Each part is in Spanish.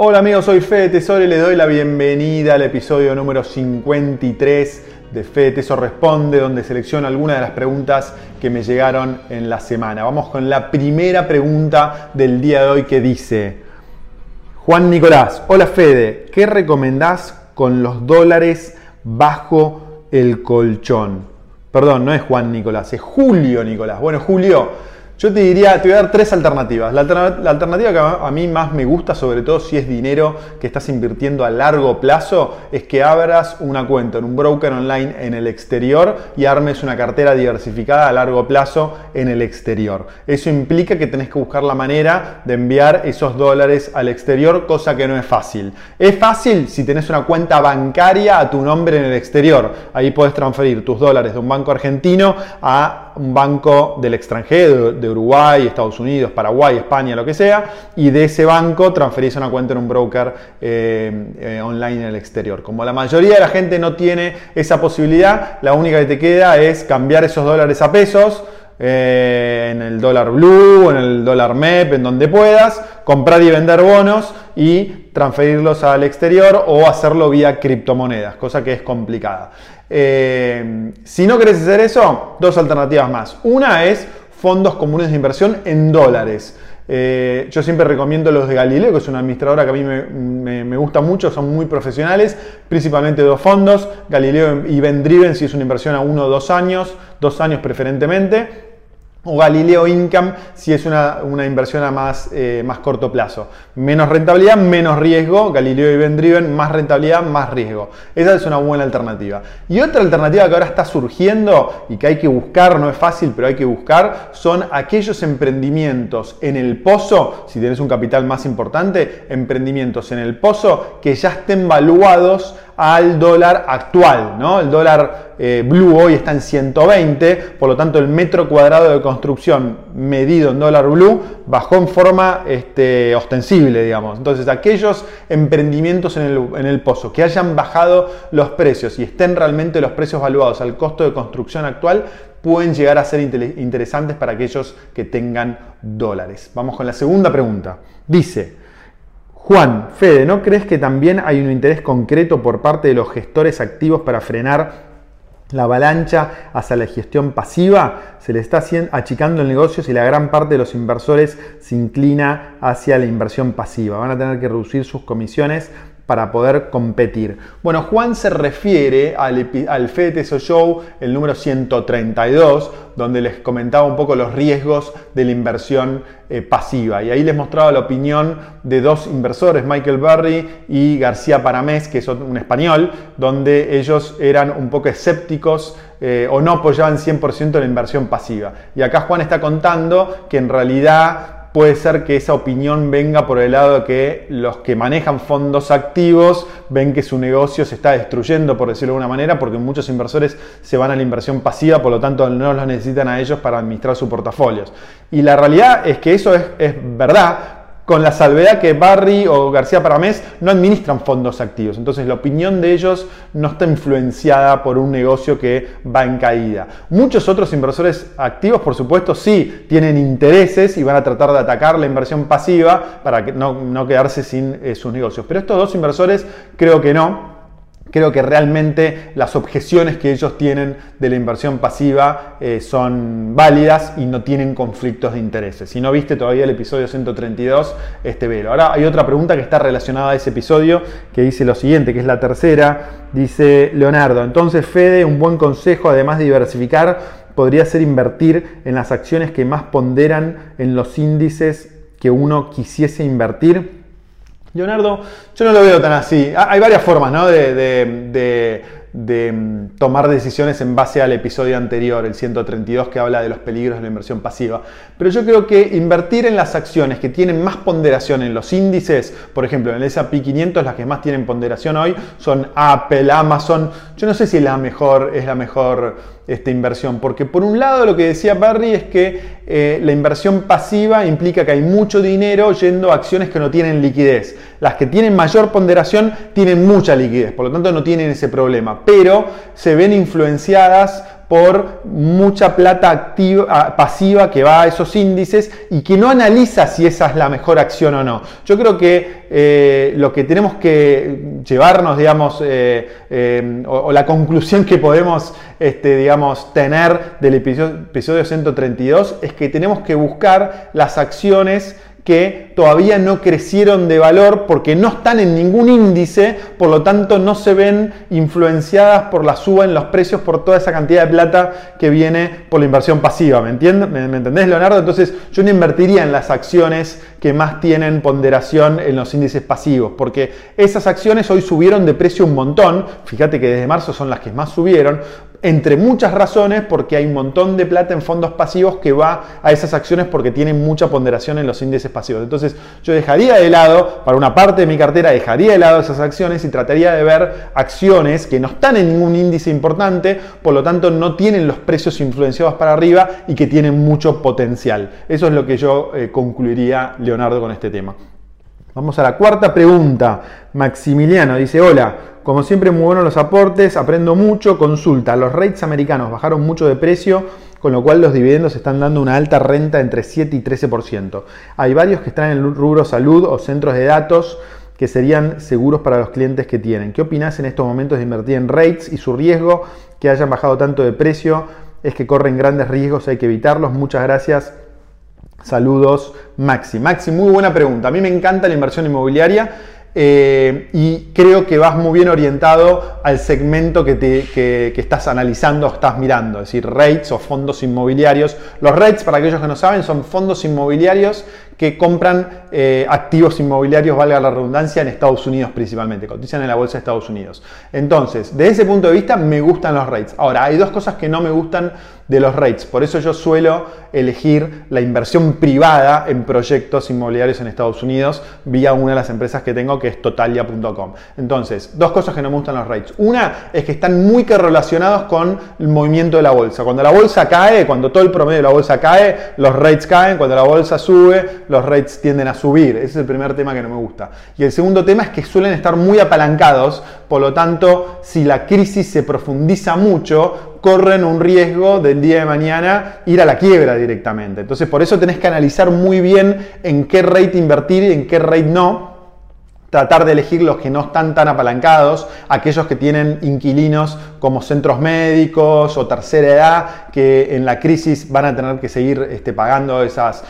Hola amigos, soy Fede Tesoro y les doy la bienvenida al episodio número 53 de Fede Tesoro Responde, donde selecciono algunas de las preguntas que me llegaron en la semana. Vamos con la primera pregunta del día de hoy que dice, Juan Nicolás, hola Fede, ¿qué recomendás con los dólares bajo el colchón? Perdón, no es Juan Nicolás, es Julio Nicolás. Bueno, Julio, yo te diría, te voy a dar tres alternativas. La, alternativa que a, mí más me gusta, sobre todo si es dinero que estás invirtiendo a largo plazo, es que abras una cuenta en un broker online en el exterior y armes una cartera diversificada a largo plazo en el exterior. Eso implica que tenés que buscar la manera de enviar esos dólares al exterior, cosa que no es fácil. Es fácil si tenés una cuenta bancaria a tu nombre en el exterior. Ahí puedes transferir tus dólares de un banco argentino a un banco del extranjero, Uruguay, Estados Unidos, Paraguay, España, lo que sea, y de ese banco transferís una cuenta en un broker eh, eh, online en el exterior. Como la mayoría de la gente no tiene esa posibilidad, la única que te queda es cambiar esos dólares a pesos. Eh, en el dólar blue, en el dólar MEP, en donde puedas, comprar y vender bonos y transferirlos al exterior o hacerlo vía criptomonedas, cosa que es complicada. Si no querés hacer eso, dos alternativas más. Una es fondos comunes de inversión en dólares. Eh, yo siempre recomiendo los de Galileo, que es una administradora que a mí me, gusta mucho, son muy profesionales, principalmente dos fondos, Galileo y Vendriven si es una inversión a uno o dos años, dos años preferentemente o Galileo Income si es una, inversión a más, eh, más, corto plazo. Menos rentabilidad, menos riesgo. Galileo y Vendriven, más rentabilidad, más riesgo. Esa es una buena alternativa. Y otra alternativa que ahora está surgiendo y que hay que buscar, no es fácil, pero hay que buscar, son aquellos emprendimientos en el pozo, si tienes un capital más importante, emprendimientos en el pozo que ya estén valuados al dólar actual. ¿no? El dólar eh, blue hoy está en 120, por lo tanto el metro cuadrado de construcción medido en dólar blue bajó en forma este, ostensible, digamos. Entonces aquellos emprendimientos en el, en el pozo que hayan bajado los precios y estén realmente los precios valuados al costo de construcción actual, pueden llegar a ser interesantes para aquellos que tengan dólares. Vamos con la segunda pregunta. Dice, Juan, Fede, ¿no crees que también hay un interés concreto por parte de los gestores activos para frenar la avalancha hacia la gestión pasiva? Se le está achicando el negocio si la gran parte de los inversores se inclina hacia la inversión pasiva. Van a tener que reducir sus comisiones para poder competir. Bueno, Juan se refiere al, al Show, el número 132, donde les comentaba un poco los riesgos de la inversión eh, pasiva. Y ahí les mostraba la opinión de dos inversores, Michael Berry y García Paramés, que es un español, donde ellos eran un poco escépticos eh, o no apoyaban 100% la inversión pasiva. Y acá Juan está contando que en realidad puede ser que esa opinión venga por el lado de que los que manejan fondos activos ven que su negocio se está destruyendo, por decirlo de alguna manera, porque muchos inversores se van a la inversión pasiva, por lo tanto no los necesitan a ellos para administrar sus portafolios. Y la realidad es que eso es, es verdad, con la salvedad que Barry o García Paramés no administran fondos activos. Entonces la opinión de ellos no está influenciada por un negocio que va en caída. Muchos otros inversores activos, por supuesto, sí tienen intereses y van a tratar de atacar la inversión pasiva para no, quedarse sin eh, sus negocios. Pero estos dos inversores creo que no creo que realmente las objeciones que ellos tienen de la inversión pasiva eh, son válidas y no tienen conflictos de intereses. Si no viste todavía el episodio 132, este velo. Ahora hay otra pregunta que está relacionada a ese episodio que dice lo siguiente, que es la tercera. Dice Leonardo, entonces Fede, un buen consejo, además de diversificar, podría ser invertir en las acciones que más ponderan en los índices que uno quisiese invertir. Leonardo, yo no lo veo tan así. Ah, hay varias formas ¿no? de, mm, tomar decisiones en base al episodio anterior, el 132, que habla de los peligros de la inversión pasiva. Pero yo creo que invertir en las acciones que tienen más ponderación en los índices, por ejemplo, en el S&P 500, las que más tienen ponderación hoy son Apple, Amazon. Yo no sé si la mejor, es la mejor esta inversión. Porque por un lado lo que decía Barry es que eh, la inversión pasiva implica que hay mucho dinero yendo a acciones que no tienen liquidez. Las que tienen mayor ponderación tienen mucha liquidez, por lo tanto no tienen ese problema, pero se ven influenciadas por mucha plata activa, ah, pasiva que va a esos índices y que no analiza si esa es la mejor acción o no. Yo creo que eh, lo que tenemos que llevarnos, digamos, eh, eh, o, la conclusión que podemos, este, digamos, tener del episodio, episodio 132 es que tenemos que buscar las acciones que todavía no crecieron de valor porque no están en ningún índice, por lo tanto no se ven influenciadas por la suba en los precios por toda esa cantidad de plata que viene por la inversión pasiva. ¿Me, entiendes? ¿Me, entendés, Leonardo? Entonces yo no invertiría en las acciones que más tienen ponderación en los índices pasivos, porque esas acciones hoy subieron de precio un montón, fíjate que desde marzo son las que más subieron, entre muchas razones, porque hay un montón de plata en fondos pasivos que va a esas acciones porque tienen mucha ponderación en los índices pasivos. Entonces yo dejaría de lado, para una parte de mi cartera, dejaría de lado esas acciones y trataría de ver acciones que no están en ningún índice importante, por lo tanto no tienen los precios influenciados para arriba y que tienen mucho potencial. Eso es lo que yo eh, concluiría, Leonardo, con este tema. Vamos a la cuarta pregunta. Maximiliano dice, hola, como siempre muy buenos los aportes, aprendo mucho, consulta, los rates americanos bajaron mucho de precio, con lo cual los dividendos están dando una alta renta entre 7 y 13%. Hay varios que están en el rubro salud o centros de datos que serían seguros para los clientes que tienen. ¿Qué opinas en estos momentos de invertir en rates y su riesgo que hayan bajado tanto de precio? Es que corren grandes riesgos, hay que evitarlos. Muchas gracias. Saludos, Maxi. Maxi, muy buena pregunta. A mí me encanta la inversión inmobiliaria eh, y creo que vas muy bien orientado al segmento que, te, estás analizando o estás mirando, es decir, rates o fondos inmobiliarios. Los rates, para aquellos que no saben, son fondos inmobiliarios que compran eh, activos inmobiliarios, valga la redundancia, en Estados Unidos principalmente, cotizan en la bolsa de Estados Unidos. Entonces, desde ese punto de vista, me gustan los rates. Ahora, hay dos cosas que no me gustan de los rates. Por eso yo suelo elegir la inversión privada en proyectos inmobiliarios en Estados Unidos vía una de las empresas que tengo que es totalia.com. Entonces, dos cosas que no me gustan los rates. Una es que están muy correlacionados con el movimiento de la bolsa. Cuando la bolsa cae, cuando todo el promedio de la bolsa cae, los rates caen. Cuando la bolsa sube, los rates tienden a subir. Ese es el primer tema que no me gusta. Y el segundo tema es que suelen estar muy apalancados. Por lo tanto, si la crisis se profundiza mucho, corren un riesgo del día de mañana ir a la quiebra directamente. Entonces, por eso tenés que analizar muy bien en qué rate invertir y en qué rate no tratar de elegir los que no están tan apalancados, aquellos que tienen inquilinos como centros médicos o tercera edad, que en la crisis van a tener que seguir este, pagando esas,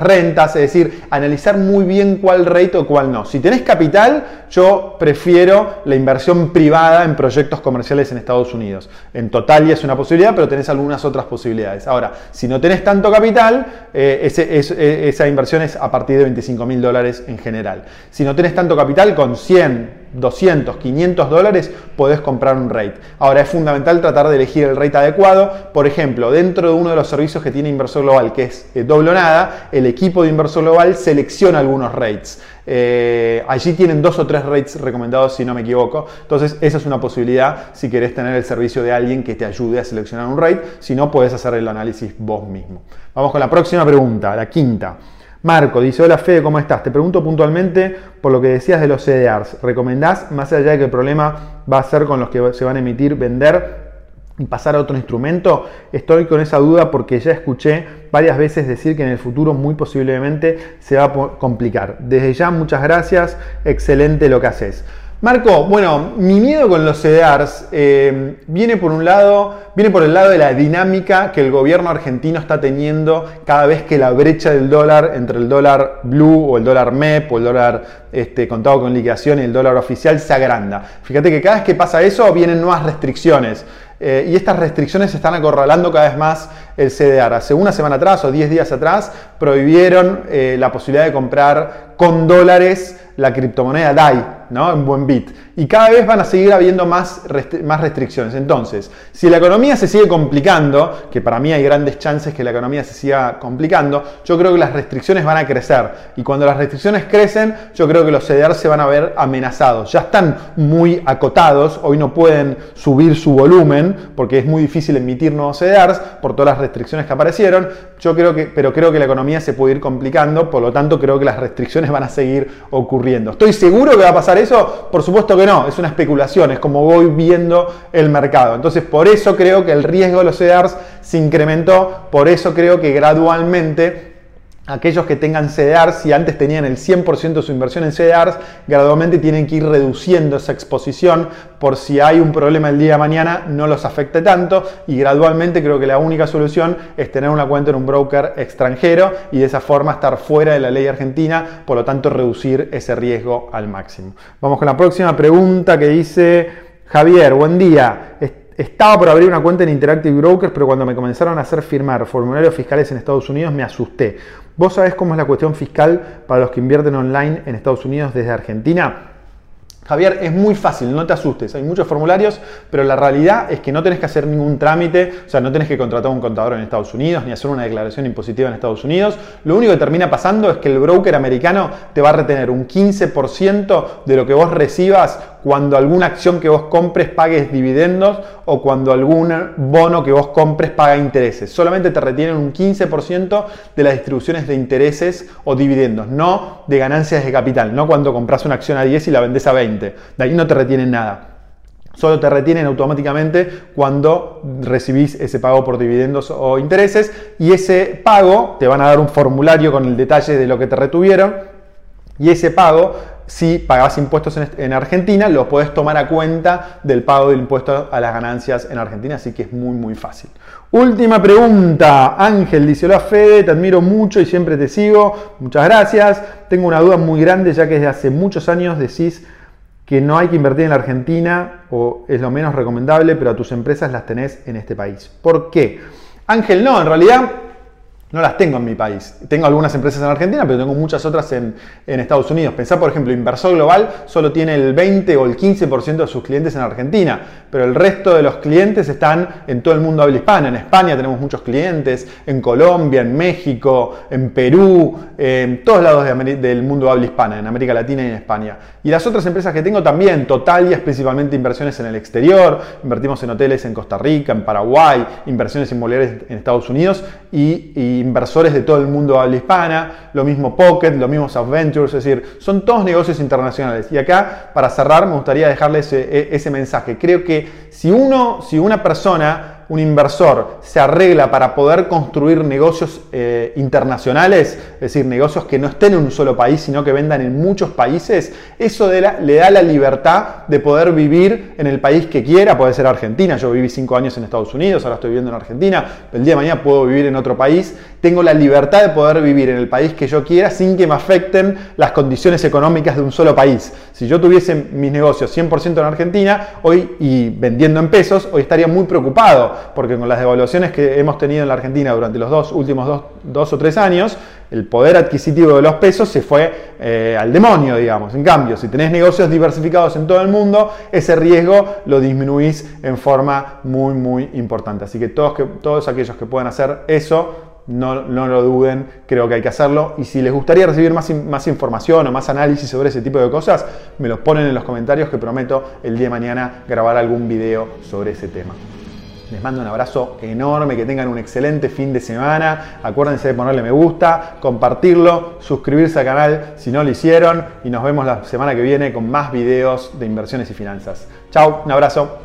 rentas, es decir, analizar muy bien cuál rate o cuál no. Si tenés capital, yo prefiero la inversión privada en proyectos comerciales en Estados Unidos. En total es una posibilidad, pero tenés algunas otras posibilidades. Ahora, si no tenés tanto capital, eh, e, esa inversión es a partir de 25 mil dólares en general. Si no tenés tanto capital, capital con 100, 200, 500 dólares podés comprar un rate. Ahora es fundamental tratar de elegir el rate adecuado. Por ejemplo, dentro de uno de los servicios que tiene Inversor Global, que es eh, doble nada, el equipo de Inversor Global selecciona algunos rates. Eh, allí tienen dos o tres rates recomendados, si no me equivoco. Entonces, esa es una posibilidad si querés tener el servicio de alguien que te ayude a seleccionar un rate. Si no, puedes hacer el análisis vos mismo. Vamos con la próxima pregunta, la quinta. Marco dice, hola Fede, ¿cómo estás? Te pregunto puntualmente por lo que decías de los CDRs. ¿Recomendás, más allá de que el problema va a ser con los que se van a emitir, vender y pasar a otro instrumento? Estoy con esa duda porque ya escuché varias veces decir que en el futuro muy posiblemente se va a complicar. Desde ya, muchas gracias, excelente lo que haces. Marco, bueno, mi miedo con los CDRs eh, viene por un lado, viene por el lado de la dinámica que el gobierno argentino está teniendo cada vez que la brecha del dólar entre el dólar blue o el dólar MEP o el dólar este, contado con liquidación y el dólar oficial se agranda. Fíjate que cada vez que pasa eso vienen nuevas restricciones. Eh, y estas restricciones se están acorralando cada vez más el CDR. Hace una semana atrás o 10 días atrás prohibieron eh, la posibilidad de comprar con dólares la criptomoneda DAI, ¿no? En buen bit. Y cada vez van a seguir habiendo más, más restricciones. Entonces, si la economía se sigue complicando, que para mí hay grandes chances que la economía se siga complicando, yo creo que las restricciones van a crecer. Y cuando las restricciones crecen, yo creo que los CDR se van a ver amenazados. Ya están muy acotados, hoy no pueden subir su volumen porque es muy difícil emitir nuevos CDRs por todas las restricciones que aparecieron. Yo creo que, pero creo que la economía se puede ir complicando, por lo tanto creo que las restricciones van a seguir ocurriendo. ¿Estoy seguro que va a pasar eso? Por supuesto que no, es una especulación, es como voy viendo el mercado. Entonces por eso creo que el riesgo de los CDRs se incrementó, por eso creo que gradualmente aquellos que tengan CDRs, si antes tenían el 100% de su inversión en CDRs, gradualmente tienen que ir reduciendo esa exposición por si hay un problema el día de mañana no los afecte tanto y gradualmente creo que la única solución es tener una cuenta en un broker extranjero y de esa forma estar fuera de la ley argentina, por lo tanto reducir ese riesgo al máximo. Vamos con la próxima pregunta que dice Javier, buen día. Estaba por abrir una cuenta en Interactive Brokers, pero cuando me comenzaron a hacer firmar formularios fiscales en Estados Unidos me asusté. ¿Vos sabés cómo es la cuestión fiscal para los que invierten online en Estados Unidos desde Argentina? Javier, es muy fácil, no te asustes, hay muchos formularios, pero la realidad es que no tenés que hacer ningún trámite, o sea, no tenés que contratar un contador en Estados Unidos ni hacer una declaración impositiva en Estados Unidos. Lo único que termina pasando es que el broker americano te va a retener un 15% de lo que vos recibas cuando alguna acción que vos compres pagues dividendos o cuando algún bono que vos compres paga intereses. Solamente te retienen un 15% de las distribuciones de intereses o dividendos, no de ganancias de capital, no cuando compras una acción a 10 y la vendes a 20. De ahí no te retienen nada. Solo te retienen automáticamente cuando recibís ese pago por dividendos o intereses y ese pago te van a dar un formulario con el detalle de lo que te retuvieron y ese pago si pagabas impuestos en Argentina, lo puedes tomar a cuenta del pago del impuesto a las ganancias en Argentina, así que es muy muy fácil. Última pregunta, Ángel dice, hola Fede, te admiro mucho y siempre te sigo, muchas gracias. Tengo una duda muy grande ya que desde hace muchos años decís que no hay que invertir en la Argentina o es lo menos recomendable, pero a tus empresas las tenés en este país. ¿Por qué? Ángel, no, en realidad no las tengo en mi país. Tengo algunas empresas en Argentina, pero tengo muchas otras en, Estados Unidos. Pensá, por ejemplo, Inversor Global solo tiene el 20 o el 15% de sus clientes en Argentina, pero el resto de los clientes están en todo el mundo habla hispana. En España tenemos muchos clientes, en Colombia, en México, en Perú, en todos lados del mundo habla hispana, en América Latina y en España. Y las otras empresas que tengo también, Totalia, principalmente inversiones en el exterior, invertimos en hoteles en Costa Rica, en Paraguay, inversiones inmobiliarias en Estados Unidos y inversores de todo el mundo habla hispana, lo mismo Pocket, lo mismo South Ventures, es decir, son todos negocios internacionales. Y acá, para cerrar, me gustaría dejarles ese, ese mensaje. Creo que si uno, si una persona un inversor se arregla para poder construir negocios eh, internacionales, es decir, negocios que no estén en un solo país, sino que vendan en muchos países, eso le da la libertad de poder vivir en el país que quiera, puede ser Argentina, yo viví cinco años en Estados Unidos, ahora estoy viviendo en Argentina, el día de mañana puedo vivir en otro país, tengo la libertad de poder vivir en el país que yo quiera sin que me afecten las condiciones económicas de un solo país. Si yo tuviese mis negocios 100% en Argentina hoy y vendiendo en pesos, hoy estaría muy preocupado porque con las devaluaciones que hemos tenido en la Argentina durante los dos últimos dos, o tres años, el poder adquisitivo de los pesos se fue eh, al demonio, digamos. En cambio, si tenés negocios diversificados en todo el mundo, ese riesgo lo disminuís en forma muy, muy importante. Así que todos, que, todos aquellos que puedan hacer eso, no, no, lo duden, creo que hay que hacerlo. Y si les gustaría recibir más, más, información o más análisis sobre ese tipo de cosas, me los ponen en los comentarios que prometo el día de mañana grabar algún video sobre ese tema. Les mando un abrazo enorme, que tengan un excelente fin de semana. Acuérdense de ponerle me gusta, compartirlo, suscribirse al canal si no lo hicieron y nos vemos la semana que viene con más videos de inversiones y finanzas. Chao, un abrazo.